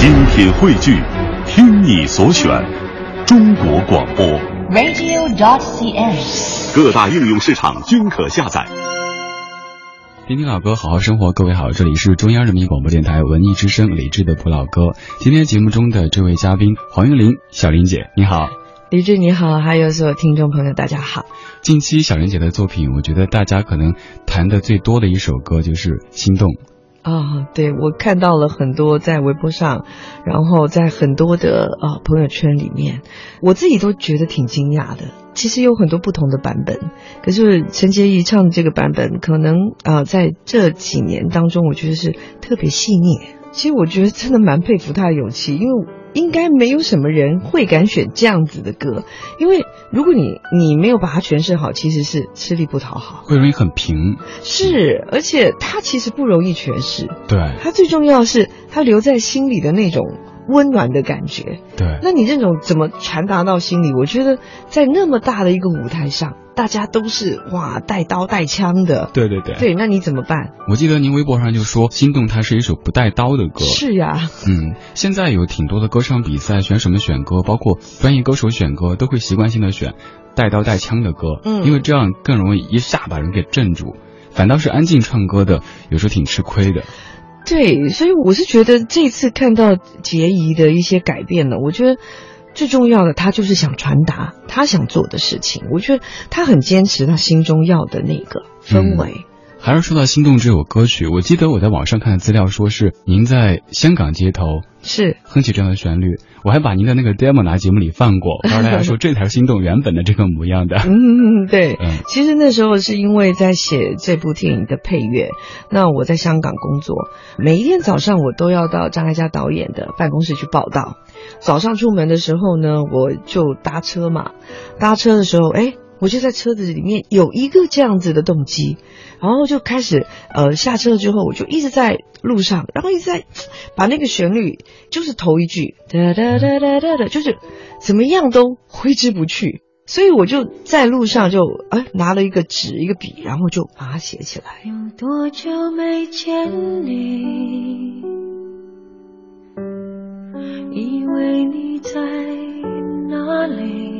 精品汇聚，听你所选，中国广播。radio.dot.cn，。各大应用市场均可下载。听听老歌，好好生活。各位好，这里是中央人民广播电台文艺之声李志的不老歌。今天节目中的这位嘉宾黄韵玲，小玲姐，你好。李志你好，还有所有听众朋友，大家好。近期小玲姐的作品，我觉得大家可能谈的最多的一首歌就是《心动》。啊、对我看到了很多在微博上，然后在很多的啊朋友圈里面，我自己都觉得挺惊讶的。其实有很多不同的版本，可是陈洁仪唱的这个版本，可能啊在这几年当中，我觉得是特别细腻。其实我觉得真的蛮佩服她的勇气，因为应该没有什么人会敢选这样子的歌，因为如果你你没有把它诠释好，其实是吃力不讨好。会容易很平，是，而且它其实不容易诠释，对。它最重要是它留在心里的那种温暖的感觉。对，那你这种怎么传达到心里？我觉得在那么大的一个舞台上，大家都是哇带刀带枪的，对对对。对，那你怎么办？我记得您微博上就说，《心动》它是一首不带刀的歌。是呀，嗯，现在有挺多的歌唱比赛，选什么选歌，包括专业歌手选歌，都会习惯性的选带刀带枪的歌，嗯因为这样更容易一下把人给镇住。反倒是安静唱歌的，有时候挺吃亏的。对，所以我是觉得这次看到杰仪的一些改变呢，我觉得最重要的，他就是想传达他想做的事情。我觉得他很坚持他心中要的那个氛围。还是说到《心动》这首歌曲，我记得我在网上看的资料说是您在香港街头是哼起这样的旋律，我还把您的那个 demo 拿节目里放过，告诉大家说这才是《心动》原本的这个模样的。嗯，对。嗯其实那时候是因为在写这部电影的配乐，那我在香港工作，每一天早上我都要到张艾嘉导演的办公室去报道。早上出门的时候呢，我就搭车嘛，搭车的时候，哎，我就在车子里面有一个这样子的动机，然后就开始呃下车之后，我就一直在路上，然后一直在 把那个旋律，就是头一句哒哒哒哒哒哒，就是怎么样都挥之不去。所以我就在路上就哎拿了一个纸一个笔，然后就把它写起来。有多久没见你？以为你在哪里？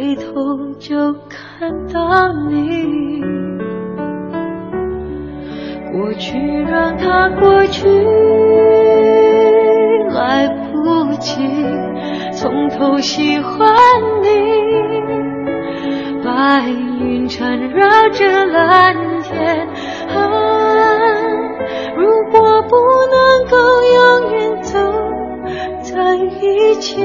回头就看到你。过去让它过去，来不及从头喜欢你。白云缠绕着蓝天，啊，如果不能够永远走在一起，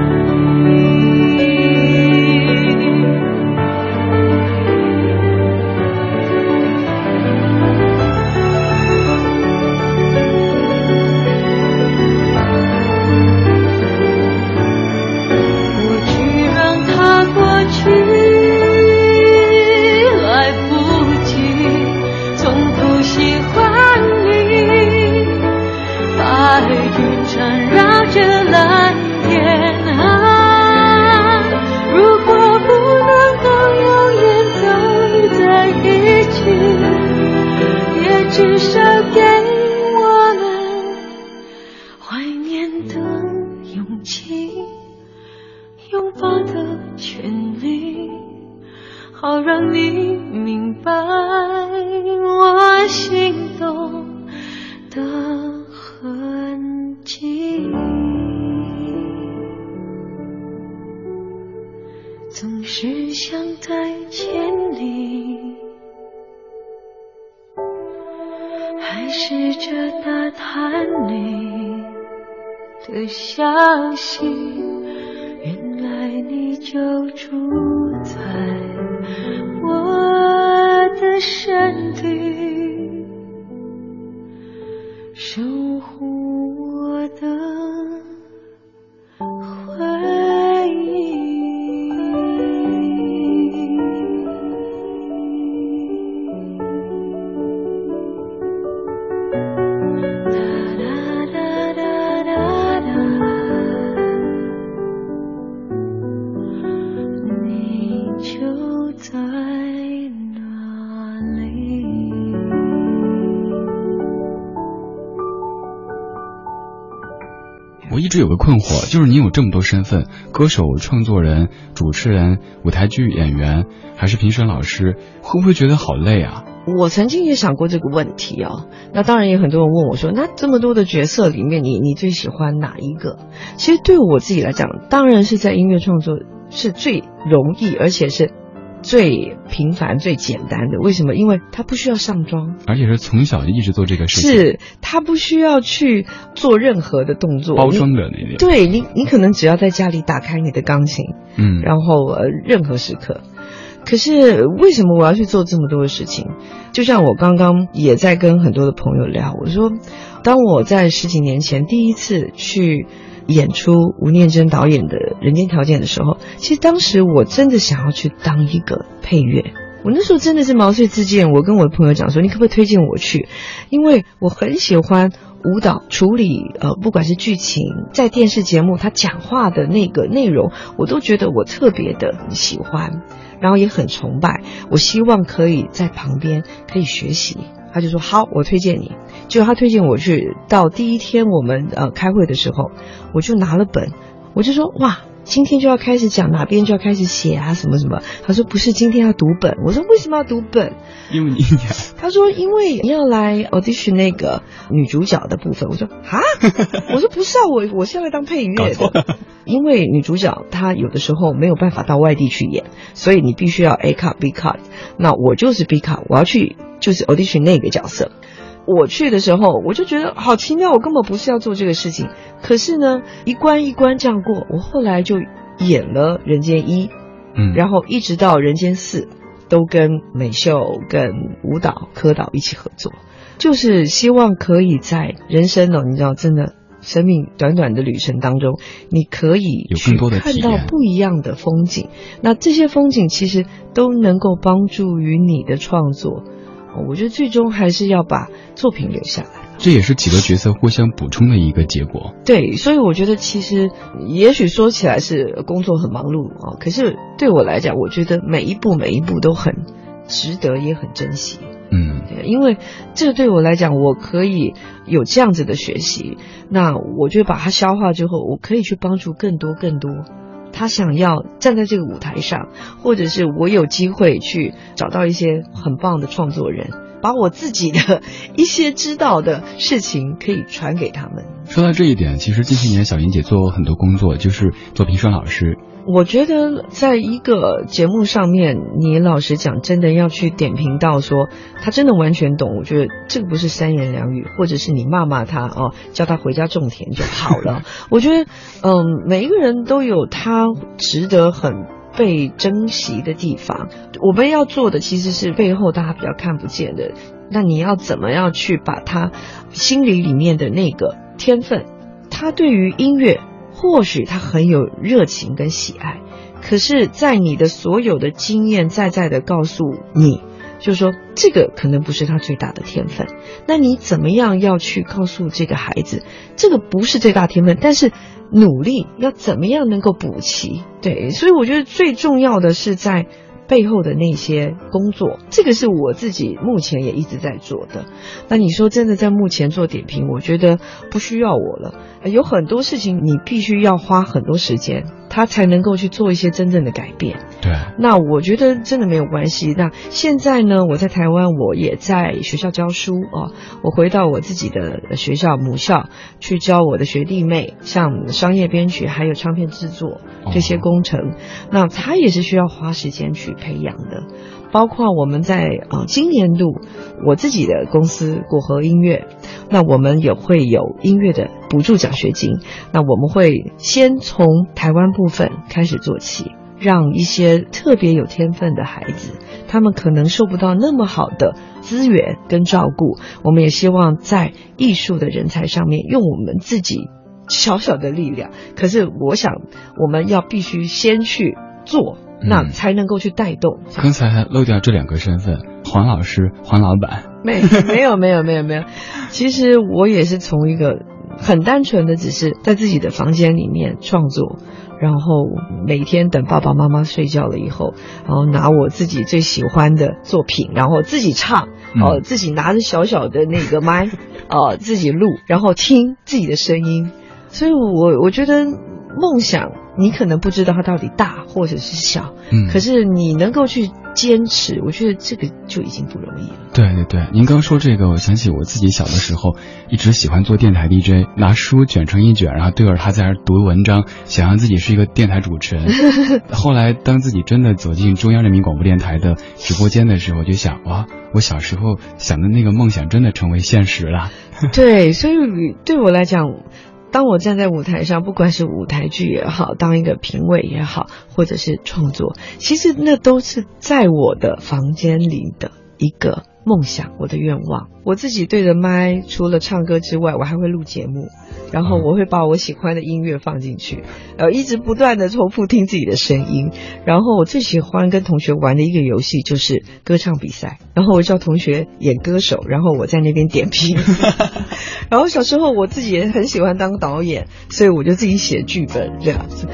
消息，原来你就住在我的身体，守护我的直有个困惑，就是你有这么多身份，歌手、创作人、主持人、舞台剧演员，还是评审老师，会不会觉得好累啊？我曾经也想过这个问题哦。那当然也很多人问我说，那这么多的角色里面，你你最喜欢哪一个？其实对我自己来讲，当然是在音乐创作是最容易，而且是最平凡、最简单的。为什么？因为他不需要上妆，而且是从小就一直做这个事情，是他不需要去做任何的动作，包装的那点。对你，你可能只要在家里打开你的钢琴，嗯，然后呃，任何时刻。可是为什么我要去做这么多的事情？就像我刚刚也在跟很多的朋友聊，我说，当我在十几年前第一次去演出吴念真导演的《人间条件》的时候，其实当时我真的想要去当一个配乐。我那时候真的是毛遂自荐，我跟我的朋友讲说，你可不可以推荐我去？因为我很喜欢舞蹈处理，呃，不管是剧情，在电视节目他讲话的那个内容，我都觉得我特别的喜欢，然后也很崇拜。我希望可以在旁边可以学习。他就说好，我推荐你。结果他推荐我去，到第一天我们呃开会的时候，我就拿了本，我就说哇。今天就要开始讲哪边就要开始写啊什么什么，他说不是今天要读本，我说为什么要读本？因为你演，他说因为你要来 audition 那个女主角的部分，我说啊，我说不是啊，我我是要来当配乐的，因为女主角她有的时候没有办法到外地去演，所以你必须要 A cut B cut，那我就是 B cut，我要去就是 audition 那个角色。我去的时候，我就觉得好奇妙，我根本不是要做这个事情。可是呢，一关一关这样过，我后来就演了《人间一》，嗯，然后一直到《人间四》，都跟美秀、跟舞蹈科导一起合作，就是希望可以在人生哦，你知道，真的生命短短的旅程当中，你可以有更多的看到不一样的风景。那这些风景其实都能够帮助于你的创作。我觉得最终还是要把作品留下来。这也是几个角色互相补充的一个结果。对，所以我觉得其实也许说起来是工作很忙碌啊、哦，可是对我来讲，我觉得每一步每一步都很值得，也很珍惜。嗯，对，因为这对我来讲，我可以有这样子的学习，那我就把它消化之后，我可以去帮助更多更多。他想要站在这个舞台上，或者是我有机会去找到一些很棒的创作人，把我自己的一些知道的事情可以传给他们。说到这一点，其实近些年小英姐做过很多工作，就是做评审老师。我觉得在一个节目上面，你老实讲，真的要去点评到说他真的完全懂，我觉得这个不是三言两语，或者是你骂骂他哦，叫他回家种田就好了。我觉得，嗯，每一个人都有他值得很被珍惜的地方。我们要做的其实是背后大家比较看不见的，那你要怎么样去把他心里里面的那个天分，他对于音乐。或许他很有热情跟喜爱，可是，在你的所有的经验在在的告诉你，就是说这个可能不是他最大的天分。那你怎么样要去告诉这个孩子，这个不是最大天分，但是努力要怎么样能够补齐？对，所以我觉得最重要的是在背后的那些工作，这个是我自己目前也一直在做的。那你说真的在目前做点评，我觉得不需要我了。有很多事情你必须要花很多时间，他才能够去做一些真正的改变。对，那我觉得真的没有关系。那现在呢，我在台湾，我也在学校教书哦。我回到我自己的学校母校去教我的学弟妹，像商业编曲还有唱片制作这些工程，那他也是需要花时间去培养的。包括我们在啊今年度我自己的公司果核音乐，那我们也会有音乐的补助奖学金。那我们会先从台湾部分开始做起，让一些特别有天分的孩子，他们可能受不到那么好的资源跟照顾。我们也希望在艺术的人才上面，用我们自己小小的力量。可是我想，我们要必须先去做。那才能够去带动。刚才还漏掉这两个身份，黄老师、黄老板。没，没有，没有，没有，没有。其实我也是从一个很单纯的，只是在自己的房间里面创作，然后每天等爸爸妈妈睡觉了以后，然后拿我自己最喜欢的作品，然后自己唱，哦，自己拿着小小的那个麦，哦，自己录，然后听自己的声音。所以我我觉得梦想。你可能不知道它到底大或者是小，嗯，可是你能够去坚持，我觉得这个就已经不容易了。对对对，您刚说这个，我想起我自己小的时候，一直喜欢做电台 DJ，拿书卷成一卷，然后对着它在那读文章，想象自己是一个电台主持人。后来当自己真的走进中央人民广播电台的直播间的时候，我就想哇，我小时候想的那个梦想真的成为现实了。对，所以对我来讲。当我站在舞台上，不管是舞台剧也好，当一个评委也好，或者是创作，其实那都是在我的房间里的一个梦想，我的愿望。我自己对着麦，除了唱歌之外，我还会录节目。然后我会把我喜欢的音乐放进去，呃，一直不断的重复听自己的声音。然后我最喜欢跟同学玩的一个游戏就是歌唱比赛。然后我叫同学演歌手，然后我在那边点评。然后小时候我自己也很喜欢当导演，所以我就自己写剧本这样子。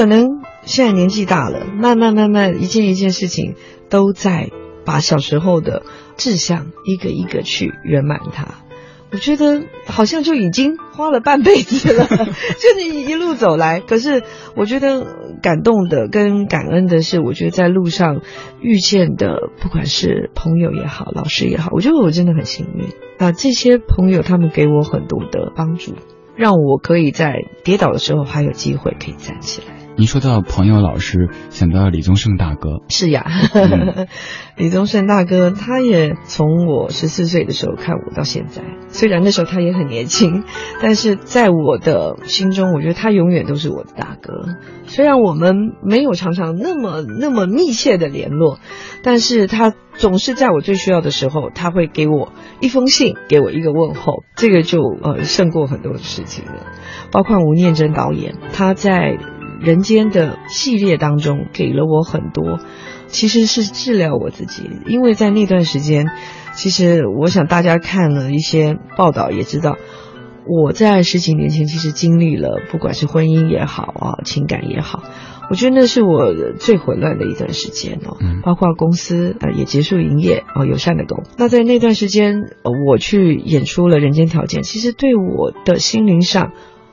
可能现在年纪大了，慢慢慢慢一件一件事情都在把小时候的志向一个一个去圆满它。我觉得好像就已经花了半辈子了，就你一路走来。可是我觉得感动的跟感恩的是，我觉得在路上遇见的，不管是朋友也好，老师也好，我觉得我真的很幸运啊。这些朋友他们给我很多的帮助，让我可以在跌倒的时候还有机会可以站起来。您说到朋友、老师，想到李宗盛大哥。是呀，嗯 李宗盛大哥，他也从我十四岁的时候看我到现在。虽然那时候他也很年轻，但是在我的心中，我觉得他永远都是我的大哥。虽然我们没有常常那么那么密切的联络，但是他总是在我最需要的时候，他会给我一封信，给我一个问候，这个就呃胜过很多的事情了。包括吴念真导演，他在。人间的系列当中给了我很多，其实是治疗我自己。因为在那段时间，其实我想大家看了一些报道也知道，我在十几年前其实经历了，不管是婚姻也好啊，情感也好，我觉得那是我最混乱的一段时间哦。嗯包括公司呃也结束营业哦，友善的狗。那在那段时间，呃我去演出了《人间条件》，其实对我的心灵上。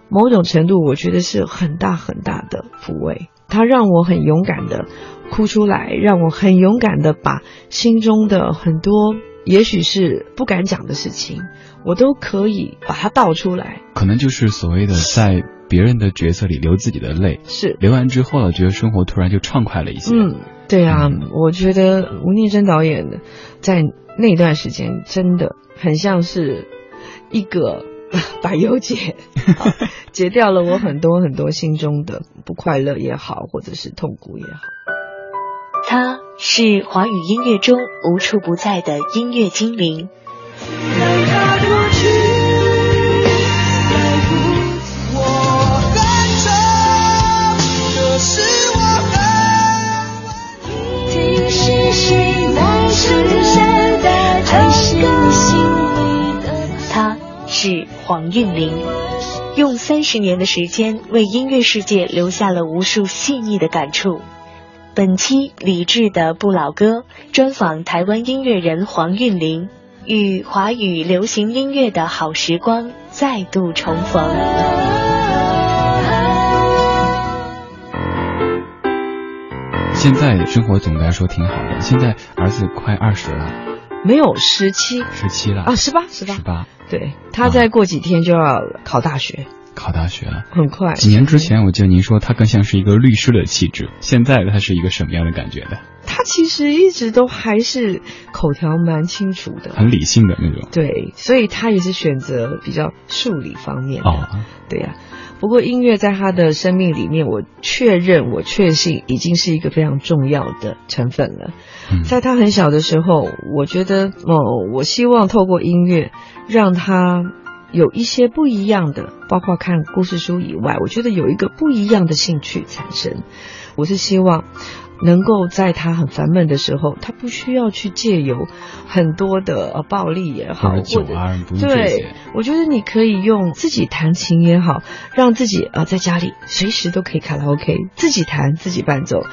某种程度，我觉得是很大很大的抚慰。它让我很勇敢的哭出来，让我很勇敢的把心中的很多，也许是不敢讲的事情，我都可以把它倒出来。可能就是所谓的在别人的角色里流自己的泪，是流完之后了，觉得生活突然就畅快了一些。嗯，对啊，嗯我觉得吴念真导演在那段时间真的很像是一个 百忧解，啊解掉了我很多很多心中的不快乐也好，或者是痛苦也好。他是华语音乐中无处不在的音乐精灵。我很丑，可是我很听是谁在的还是你心里的他是黄韵玲，用三十年的时间为音乐世界留下了无数细腻的感触。本期理智的不老歌专访台湾音乐人黄韵玲，与华语流行音乐的好时光再度重逢。现在生活总的来说挺好的，现在儿子快二十了，没有十七十七了啊，十八，十八十，八，对，他再过几天就要考大学，考大学了。很快。几年之前，我记得您说他更像是一个律师的气质，现在他是一个什么样的感觉的？他其实一直都还是口条蛮清楚的，很理性的那种。对，所以他也是选择比较数理方面的。哦，对呀、不过音乐在他的生命里面，我确认，我确信已经是一个非常重要的成分了。嗯，在他很小的时候，我觉得哦，我希望透过音乐让他有一些不一样的，包括看故事书以外，我觉得有一个不一样的兴趣产生。我是希望能够在他很烦闷的时候，他不需要去借由很多的呃暴力也好，或者对。，我觉得你可以用自己弹琴也好，让自己呃在家里随时都可以卡拉 OK，自己弹自己伴奏。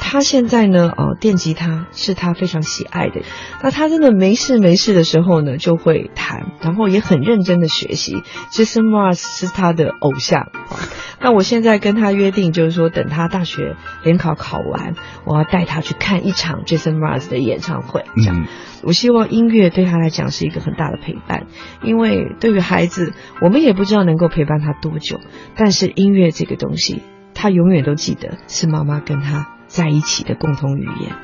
他现在呢，呃，电吉他是他非常喜爱的。那他真的没事没事的时候呢，就会弹，然后也很认真的学习。Jason Mraz 是他的偶像。啊那我现在跟他约定，就是说等他大学联考考完，我要带他去看一场 Jason Mraz 的演唱会。这样。嗯，我希望音乐对他来讲是一个很大的陪伴，因为对于孩子，我们也不知道能够陪伴他多久，但是音乐这个东西，他永远都记得是妈妈跟他在一起的共同语言。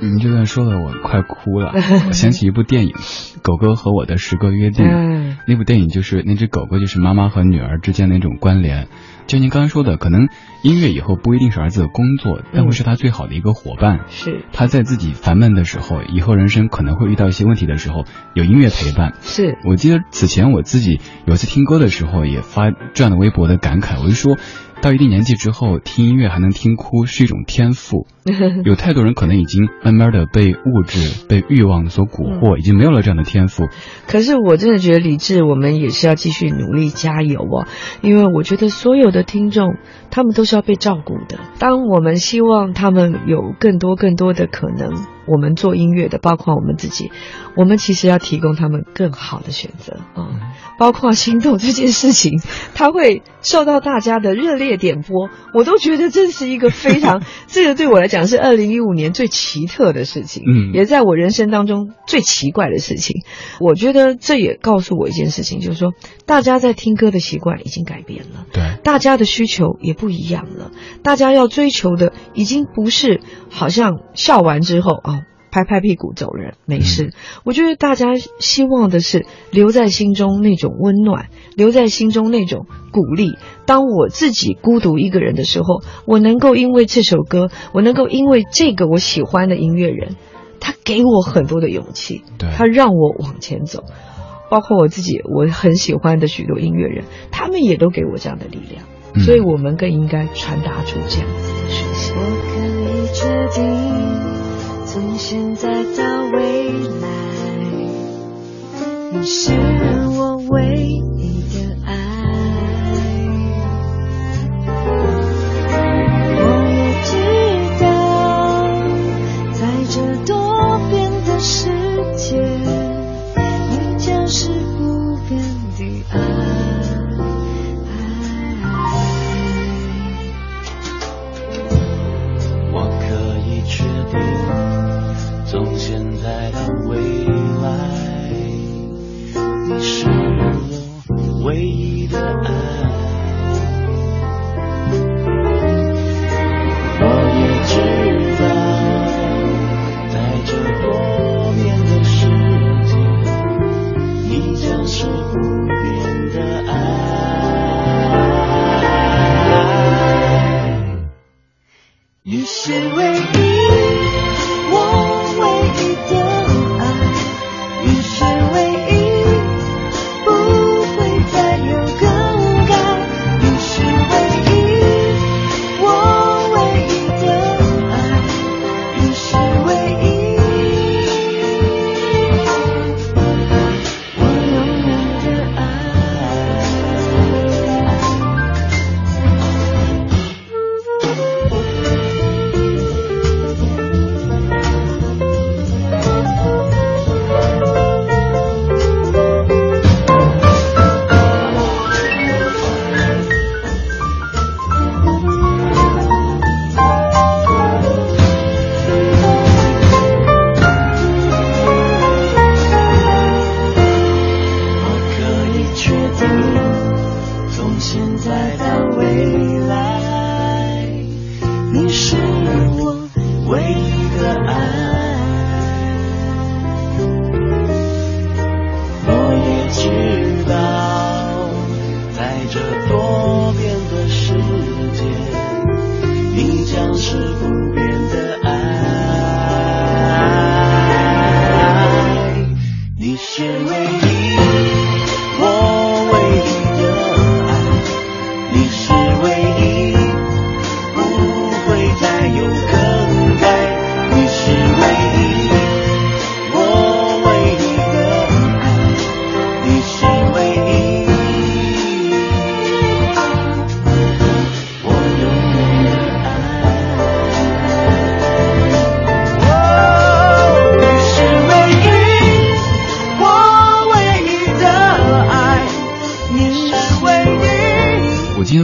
您这段说的我快哭了。我想起一部电影《狗狗和我的十个约定》，嗯，那部电影就是那只狗狗就是妈妈和女儿之间的一种关联。就您刚刚说的，可能音乐以后不一定是儿子的工作，但会是他最好的一个伙伴。是他在自己烦闷的时候，以后人生可能会遇到一些问题的时候，有音乐陪伴。是，我记得此前我自己有一次听歌的时候，也发这样的微博的感慨，我就说，到一定年纪之后，听音乐还能听哭是一种天赋。有太多人可能已经慢慢的被物质、被欲望所蛊惑，已经没有了这样的天赋。可是我真的觉得李志，我们也是要继续努力加油哦，因为我觉得所有的听众，他们都是要被照顾的。当我们希望他们有更多更多的可能，我们做音乐的，包括我们自己，我们其实要提供他们更好的选择啊、包括心动这件事情，它会受到大家的热烈点播，我都觉得这是一个非常，这个对我来讲是二零一五年最奇特的事情，嗯也在我人生当中最奇怪的事情。我觉得这也告诉我一件事情，就是说大家在听歌的习惯已经改变了。对，大家的需求也不一样了，大家要追求的已经不是好像笑完之后啊、拍拍屁股走人没事。我觉得大家希望的是留在心中那种温暖，留在心中那种鼓励。当我自己孤独一个人的时候，我能够因为这首歌，我能够因为这个我喜欢的音乐人，他给我很多的勇气，他让我往前走。包括我自己，我很喜欢的许多音乐人，他们也都给我这样的力量。嗯所以我们更应该传达出这样子的讯息。我可以决定，从现在到未来，你是我唯一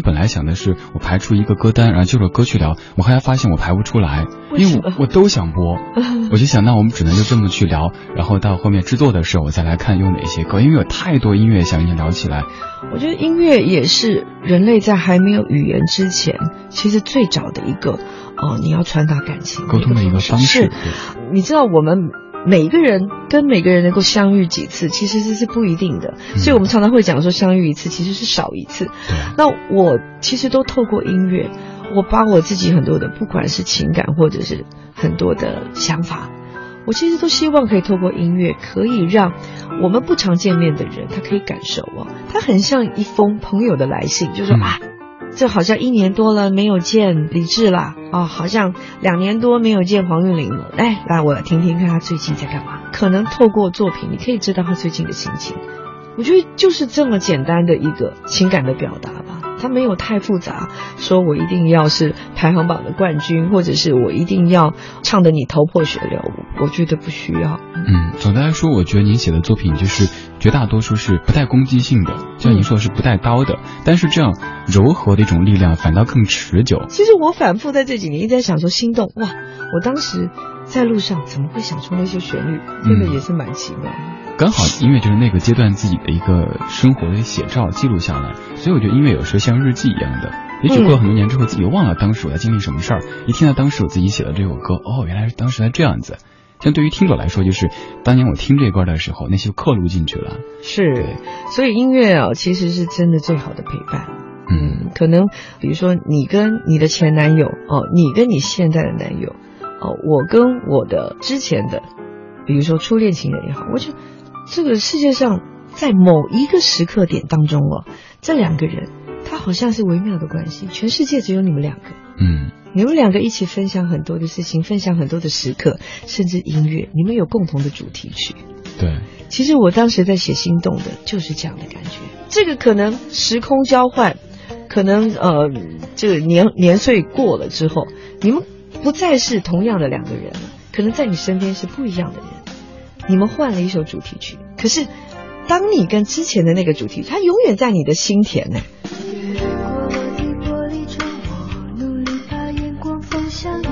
本来想的是，我排出一个歌单，然后就着歌去聊。我后来发现我排不出来，因为我我都想播，我就想，那我们只能就这么去聊，然后到后面制作的时候，我再来看有哪些歌，因为有太多音乐想跟你聊起来。我觉得音乐也是人类在还没有语言之前，其实最早的一个哦，你要传达感情沟通的一个方式是，你知道我们。每个人跟每个人能够相遇几次，其实这是不一定的，所以我们常常会讲说相遇一次其实是少一次。那我其实都透过音乐，我把我自己很多的，不管是情感或者是很多的想法，我其实都希望可以透过音乐，可以让我们不常见面的人，他可以感受哦，他很像一封朋友的来信，就说、嗯。啊，这好像一年多了没有见李志啦，哦，好像两年多没有见黄韵玲了。哎，来，我听听看他最近在干嘛。可能透过作品，你可以知道他最近的心情。我觉得就是这么简单的一个情感的表达吧，它没有太复杂，说我一定要是排行榜的冠军，或者是我一定要唱的你头破血流，我觉得不需要。嗯，总的来说，我觉得您写的作品就是绝大多数是不带攻击性的，就像您说的是不带刀的，但是这样柔和的一种力量反倒更持久。其实我反复在这几年一直在想说，心动哇！我当时在路上怎么会想出那些旋律，真的也是蛮奇妙的。刚好音乐就是那个阶段自己的一个生活的写照，记录下来。所以我觉得音乐有时候像日记一样的，也许过了很多年之后，自己忘了当时我在经历什么事儿，一听到当时我自己写的这首歌，哦，原来是当时在这样子。像对于听者来说，就是当年我听这歌的时候，那些刻录进去了。是，所以音乐啊，其实是真的最好的陪伴。嗯，可能比如说你跟你的前男友哦，你跟你现在的男友哦，我跟我的之前的，比如说初恋情人也好，我觉得这个世界上在某一个时刻点当中哦，这两个人他好像是微妙的关系，全世界只有你们两个，嗯，你们两个一起分享很多的事情，分享很多的时刻，甚至音乐，你们有共同的主题曲。对，其实我当时在写《心动》的就是这样的感觉。这个可能时空交换，可能呃，这个年年岁过了之后，你们不再是同样的两个人了，可能在你身边是不一样的人。你们换了一首主题曲，可是当你跟之前的那个主题，它永远在你的心田呢。越过了的，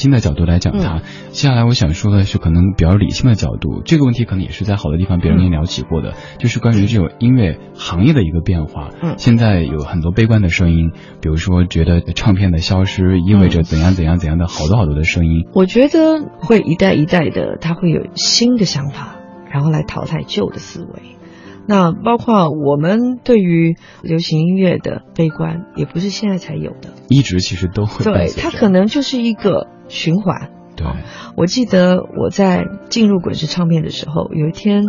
性的角度来讲它。嗯接下来我想说的是，可能比较理性的角度。这个问题可能也是在好多地方别人也聊起过的，就是关于这种音乐行业的一个变化。嗯现在有很多悲观的声音，比如说觉得唱片的消失意味着怎样怎样怎样的好多好多的声音。我觉得会一代一代的，他会有新的想法，然后来淘汰旧的思维。那包括我们对于流行音乐的悲观，也不是现在才有的。一直其实都会对，它可能就是一个循环。对我记得我在进入滚石唱片的时候，有一天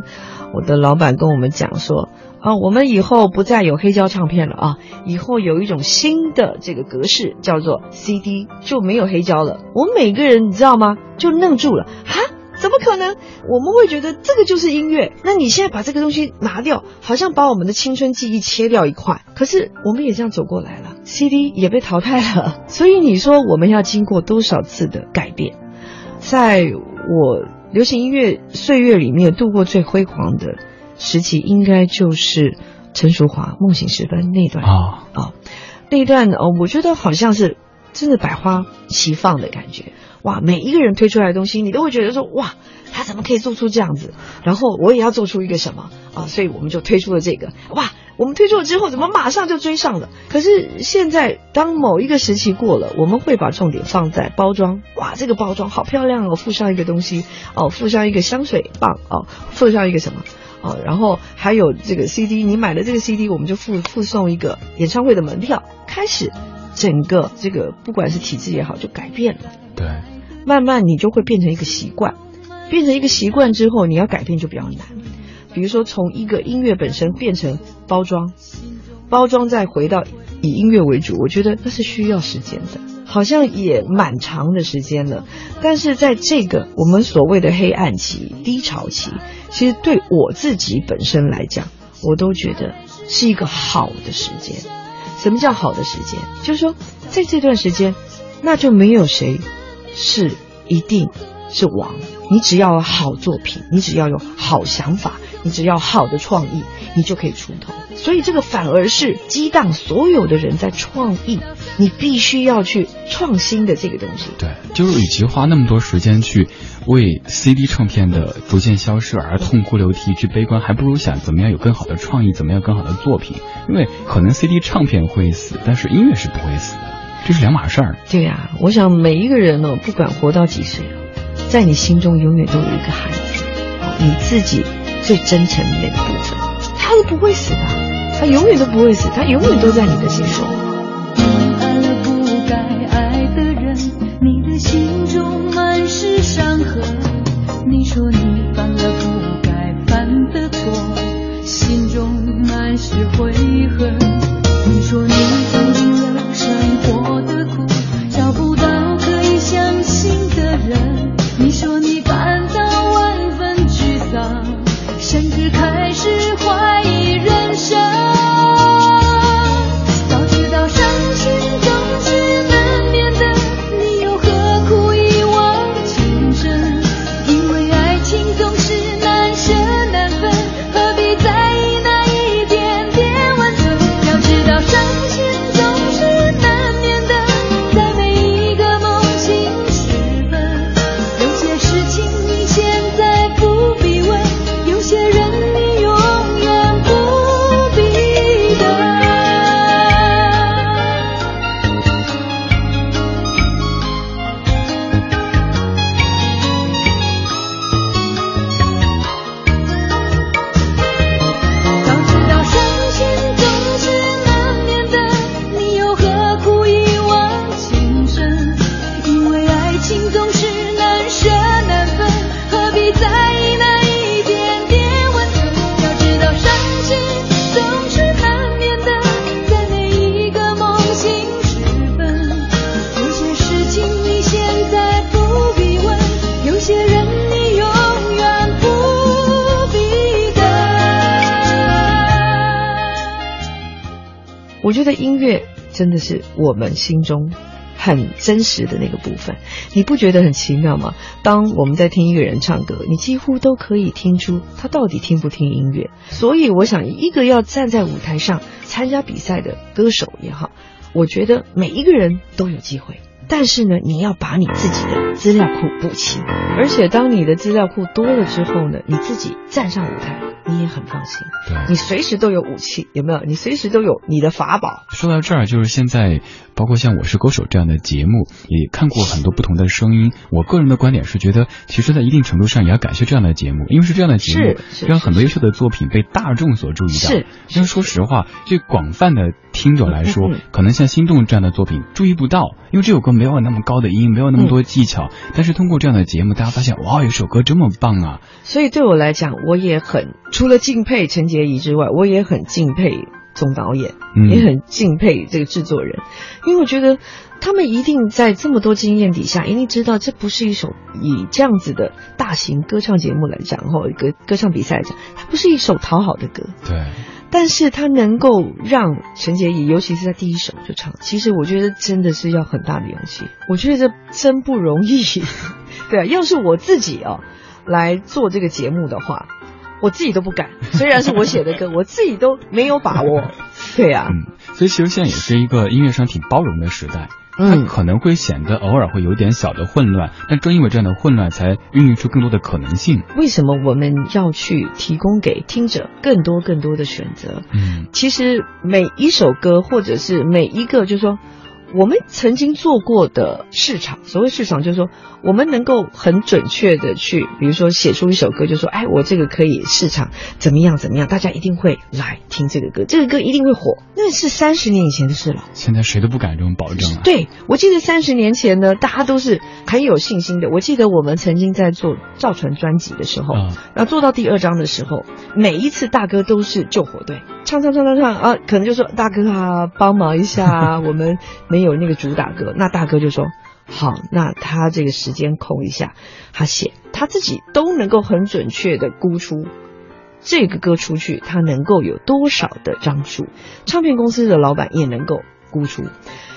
我的老板跟我们讲说，啊，我们以后不再有黑胶唱片了啊，以后有一种新的这个格式叫做 CD，就没有黑胶了。我们每个人你知道吗？就愣住了，哈。怎么可能？我们会觉得这个就是音乐。那你现在把这个东西拿掉，好像把我们的青春记忆切掉一块。可是我们也这样走过来了，CD 也被淘汰了。所以你说我们要经过多少次的改变？在我流行音乐岁月里面度过最辉煌的时期，应该就是陈淑桦《梦醒时分》那段啊，啊，那一段哦，我觉得好像是真的百花齐放的感觉。哇，每一个人推出来的东西，你都会觉得说哇，他怎么可以做出这样子？然后我也要做出一个什么啊？所以我们就推出了这个。哇，我们推出了之后，怎么马上就追上了？可是现在，当某一个时期过了，我们会把重点放在包装。哇，这个包装好漂亮哦，附上一个东西哦，附上一个香水棒哦，附上一个什么？哦，然后还有这个 CD，你买了这个 CD，我们就附附送一个演唱会的门票。开始，整个这个不管是体制也好，就改变了。对，慢慢你就会变成一个习惯，变成一个习惯之后，你要改变就比较难。比如说，从一个音乐本身变成包装，包装再回到以音乐为主，我觉得那是需要时间的，好像也蛮长的时间了。但是在这个我们所谓的黑暗期、低潮期，其实对我自己本身来讲，我都觉得是一个好的时间。什么叫好的时间？就是说，在这段时间，那就没有谁是一定是王。你只要有好作品，你只要有好想法，你只要好的创意，你就可以出头。所以这个反而是激荡所有的人在创意，你必须要去创新的这个东西。对，就是与其花那么多时间去为 CD 唱片的逐渐消失而痛哭流涕、去悲观，还不如想怎么样有更好的创意，怎么样更好的作品。因为可能 CD 唱片会死，但是音乐是不会死的，这是两码事儿。对呀、我想每一个人呢、不管活到几岁，在你心中永远都有一个孩子，你自己最真诚的那个部分，他是不会死的，他永远都不会死，他永远都在你的心中。你爱了不该爱的人，你的心中满是伤痕。你说你犯了不该犯的错，心中满是悔恨。你说你真的是我们心中很真实的那个部分，你不觉得很奇妙吗？当我们在听一个人唱歌，你几乎都可以听出他到底听不听音乐。所以，我想一个要站在舞台上参加比赛的歌手也好，我觉得每一个人都有机会。但是呢，你要把你自己的资料库补齐，而且当你的资料库多了之后呢，你自己站上舞台，你也很放心，对你随时都有武器，有没有？你随时都有你的法宝。说到这儿，就是现在，包括像《我是歌手》这样的节目，也看过很多不同的声音。我个人的观点是觉得，其实，在一定程度上也要感谢这样的节目，因为是这样的节目让很多优秀的作品被大众所注意到。是因为说实话，对广泛的听众来说，可能像《心动》这样的作品注意不到，因为这首歌没有那么高的音，没有那么多技巧。但是通过这样的节目，大家发现，哇，有首歌这么棒啊！所以对我来讲，我也很除了敬佩陈洁仪之外，我也很敬佩总导演，嗯。也很敬佩这个制作人，因为我觉得他们一定在这么多经验底下，一定知道这不是一首以这样子的大型歌唱节目来讲，或一个歌唱比赛来讲，它不是一首讨好的歌，对，但是他能够让陈洁仪，尤其是在第一首就唱，其实我觉得真的是要很大的勇气，我觉得这真不容易。对啊，要是我自己哦来做这个节目的话，我自己都不敢。虽然是我写的歌，我自己都没有把握。对啊，嗯，所以其实现在也是一个音乐上挺包容的时代。它嗯，可能会显得偶尔会有点小的混乱，但正因为这样的混乱，才孕育出更多的可能性。为什么我们要去提供给听者更多更多的选择？嗯其实每一首歌，或者是每一个，就是说，我们曾经做过的市场，所谓市场，就是说，我们能够很准确的去，比如说写出一首歌，就说，哎，我这个可以市场怎么样怎么样，大家一定会来听这个歌，这个歌一定会火，那是三十年以前的事了。现在谁都不敢这种保证了。对，我记得三十年前呢，大家都是很有信心的。我记得我们曾经在做赵传专辑的时候，啊然后做到第二章的时候，每一次大哥都是救火队，唱唱唱唱唱啊，可能就说大哥啊，帮忙一下啊，我们没有那个主打歌，那大哥就说好，那他这个时间空一下，他写他自己都能够很准确的估出。这个歌出去，他能够有多少的张数？唱片公司的老板也能够估出。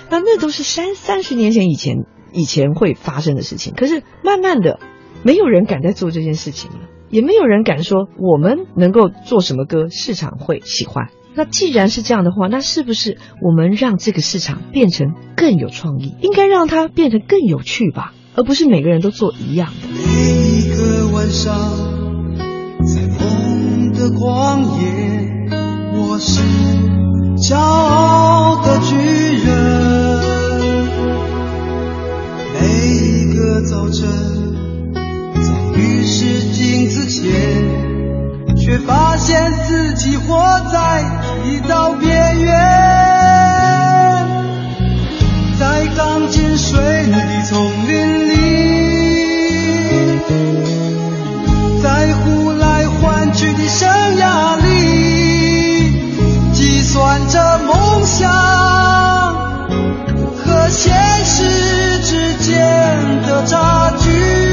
那那都是三三十年前以前以前会发生的事情。可是慢慢的，没有人敢再做这件事情了，也没有人敢说我们能够做什么歌市场会喜欢。那既然是这样的话，那是不是我们让这个市场变成更有创意？应该让它变得更有趣吧，而不是每个人都做一样的。每一个晚上，在梦的旷野，我是骄傲的巨人。每一个早晨，在浴室镜子前，却发现自己活在一道边缘。在钢筋水泥的丛林里，在呼来唤去的生涯里，计算着梦想和现实之间的差距。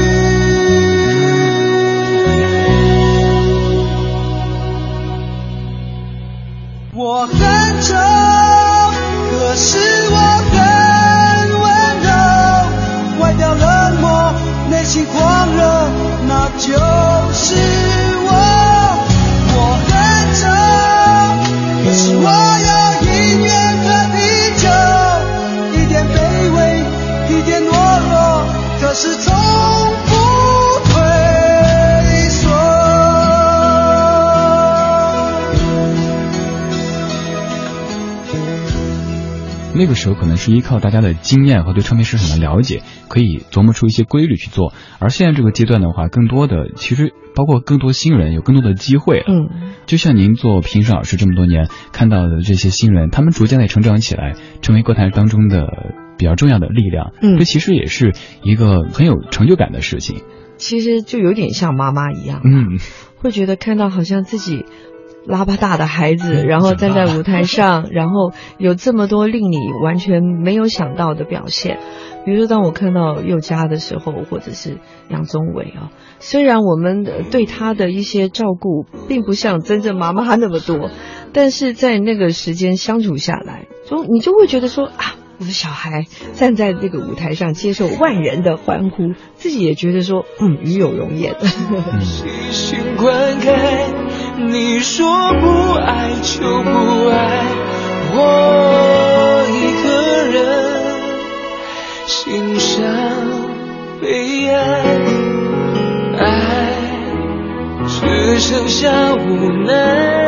那个时候可能是依靠大家的经验和对唱片市场的了解，可以琢磨出一些规律去做。而现在这个阶段的话，更多的其实包括更多新人有更多的机会。嗯，就像您做评审老师这么多年看到的这些新人，他们逐渐的成长起来，成为歌坛当中的比较重要的力量。嗯这其实也是一个很有成就感的事情。其实就有点像妈妈一样，嗯，会觉得看到好像自己拉巴大的孩子，嗯然后站在舞台上，然后有这么多令你完全没有想到的表现。比如说，当我看到佑嘉的时候，或者是杨宗纬啊，虽然我们呃对他的一些照顾并不像真正妈妈那么多，但是在那个时间相处下来，就你就会觉得说啊。我的小孩站在这个舞台上接受万人的欢呼，自己也觉得说，嗯，与有荣焉。细心观看，你说不爱就不爱我一个人心伤悲哀爱只剩下无奈。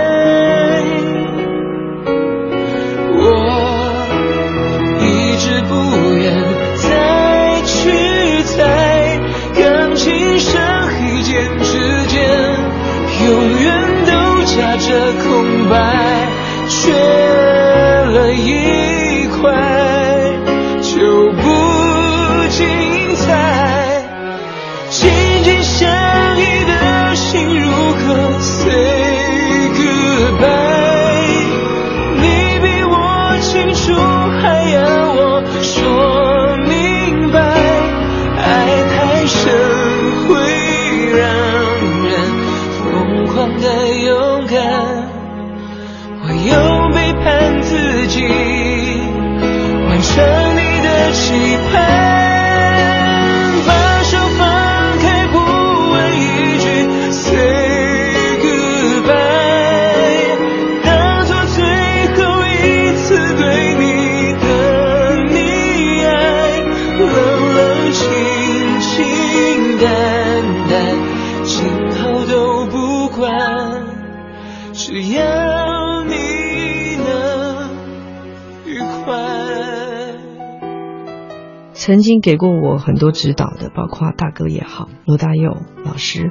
曾经给过我很多指导的，包括大哥也好，罗大佑老师，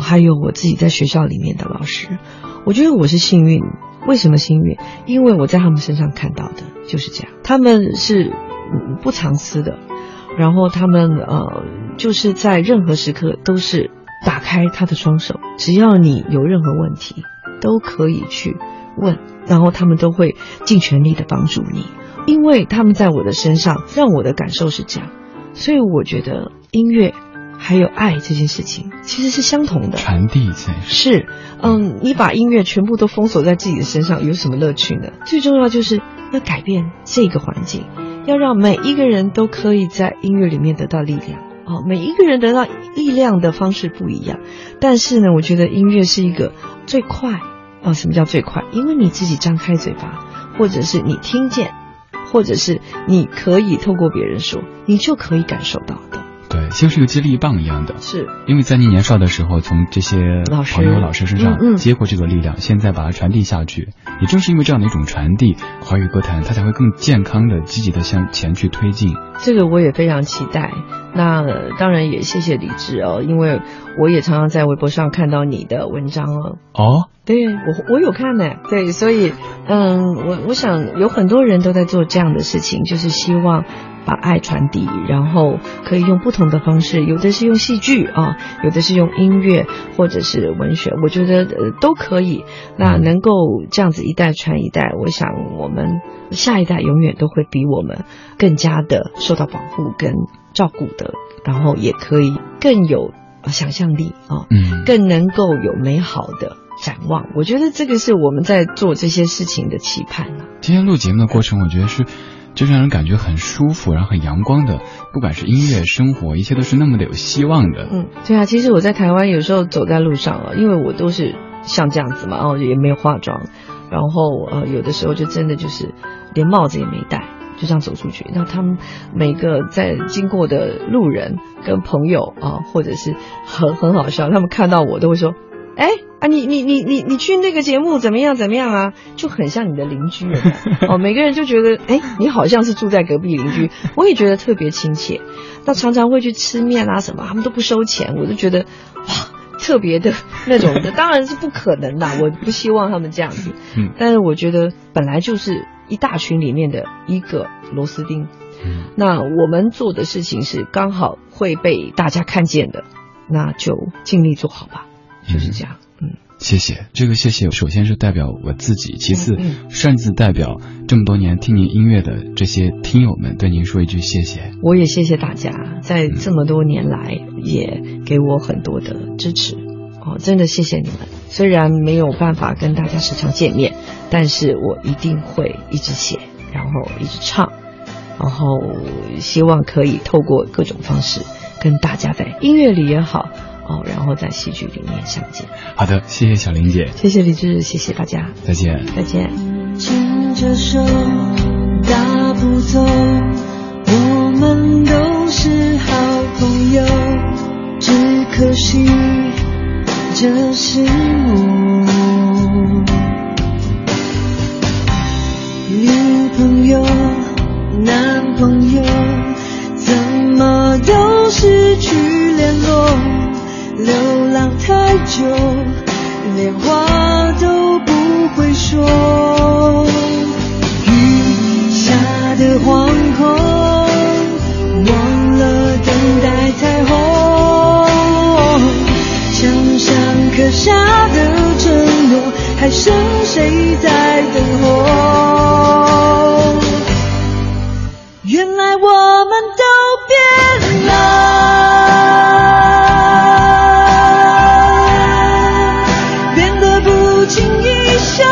还有我自己在学校里面的老师。我觉得我是幸运，为什么幸运？因为我在他们身上看到的就是这样，他们是不藏私的，然后他们呃就是在任何时刻都是打开他的双手，只要你有任何问题，都可以去问，然后他们都会尽全力的帮助你。因为他们在我的身上，让我的感受是这样，所以我觉得音乐还有爱这件事情其实是相同的。传递才是。是，嗯，你把音乐全部都封锁在自己的身上，有什么乐趣呢？最重要就是要改变这个环境，要让每一个人都可以在音乐里面得到力量。哦，每一个人得到力量的方式不一样，但是呢，我觉得音乐是一个最快。哦，什么叫最快？因为你自己张开嘴巴，或者是你听见。或者是你可以透过别人说，你就可以感受到的。对，像是个接力棒一样的。是，因为在你年少的时候，从这些朋友、老师身上接过这个力量，现在把它传递下去。也正是因为这样的一种传递，华语歌坛它才会更健康的、积极的向前去推进。这个我也非常期待。那呃当然也谢谢李志哦，因为我也常常在微博上看到你的文章哦。哦，对我我有看呢，对，所以嗯，我我想有很多人都在做这样的事情，就是希望把爱传递，然后可以用不同的方式，有的是用戏剧啊，有的是用音乐或者是文学，我觉得呃都可以。那能够这样子一代传一代，我想我们下一代永远都会比我们更加的受到保护跟照顾的，然后也可以更有呃想象力啊，嗯，更能够有美好的展望。我觉得这个是我们在做这些事情的期盼啊。今天录节目的过程，我觉得是。就让人感觉很舒服，然后很阳光的，不管是音乐、生活，一切都是那么的有希望的。嗯，对啊，其实我在台湾有时候走在路上啊，因为我都是像这样子嘛，然后也没有化妆，然后呃有的时候就真的就是连帽子也没戴，就这样走出去。那他们每个在经过的路人跟朋友啊，或者是很很好笑，他们看到我都会说：“哎。”啊，你你你你你去那个节目怎么样怎么样啊？就很像你的邻居了 哦，每个人就觉得哎，你好像是住在隔壁邻居，我也觉得特别亲切。那常常会去吃面啊什么，他们都不收钱，我就觉得哇，特别的那种的，当然是不可能啦，我不希望他们这样子。嗯，但是我觉得本来就是一大群里面的一个螺丝钉。嗯，那我们做的事情是刚好会被大家看见的，那就尽力做好吧，就是这样。嗯，谢谢。这个谢谢，首先是代表我自己，其次嗯擅自代表这么多年听您音乐的这些听友们，对您说一句谢谢。我也谢谢大家，在这么多年来也给我很多的支持。哦，真的谢谢你们。虽然没有办法跟大家时常见面，但是我一定会一直写，然后一直唱，然后希望可以透过各种方式跟大家在音乐里也好，哦，然后在戏剧里面相见。好的，谢谢小玲姐，谢谢李志，谢谢大家，再见。再见。牵着手，大步走，我们都是好朋友。只可惜这是我。女朋友、男朋友，怎么都失去联络？流浪太久，连话都不会说。雨下的惶恐，忘了等待彩虹。墙上刻下的承诺，还剩谁在等候？原来我不轻易笑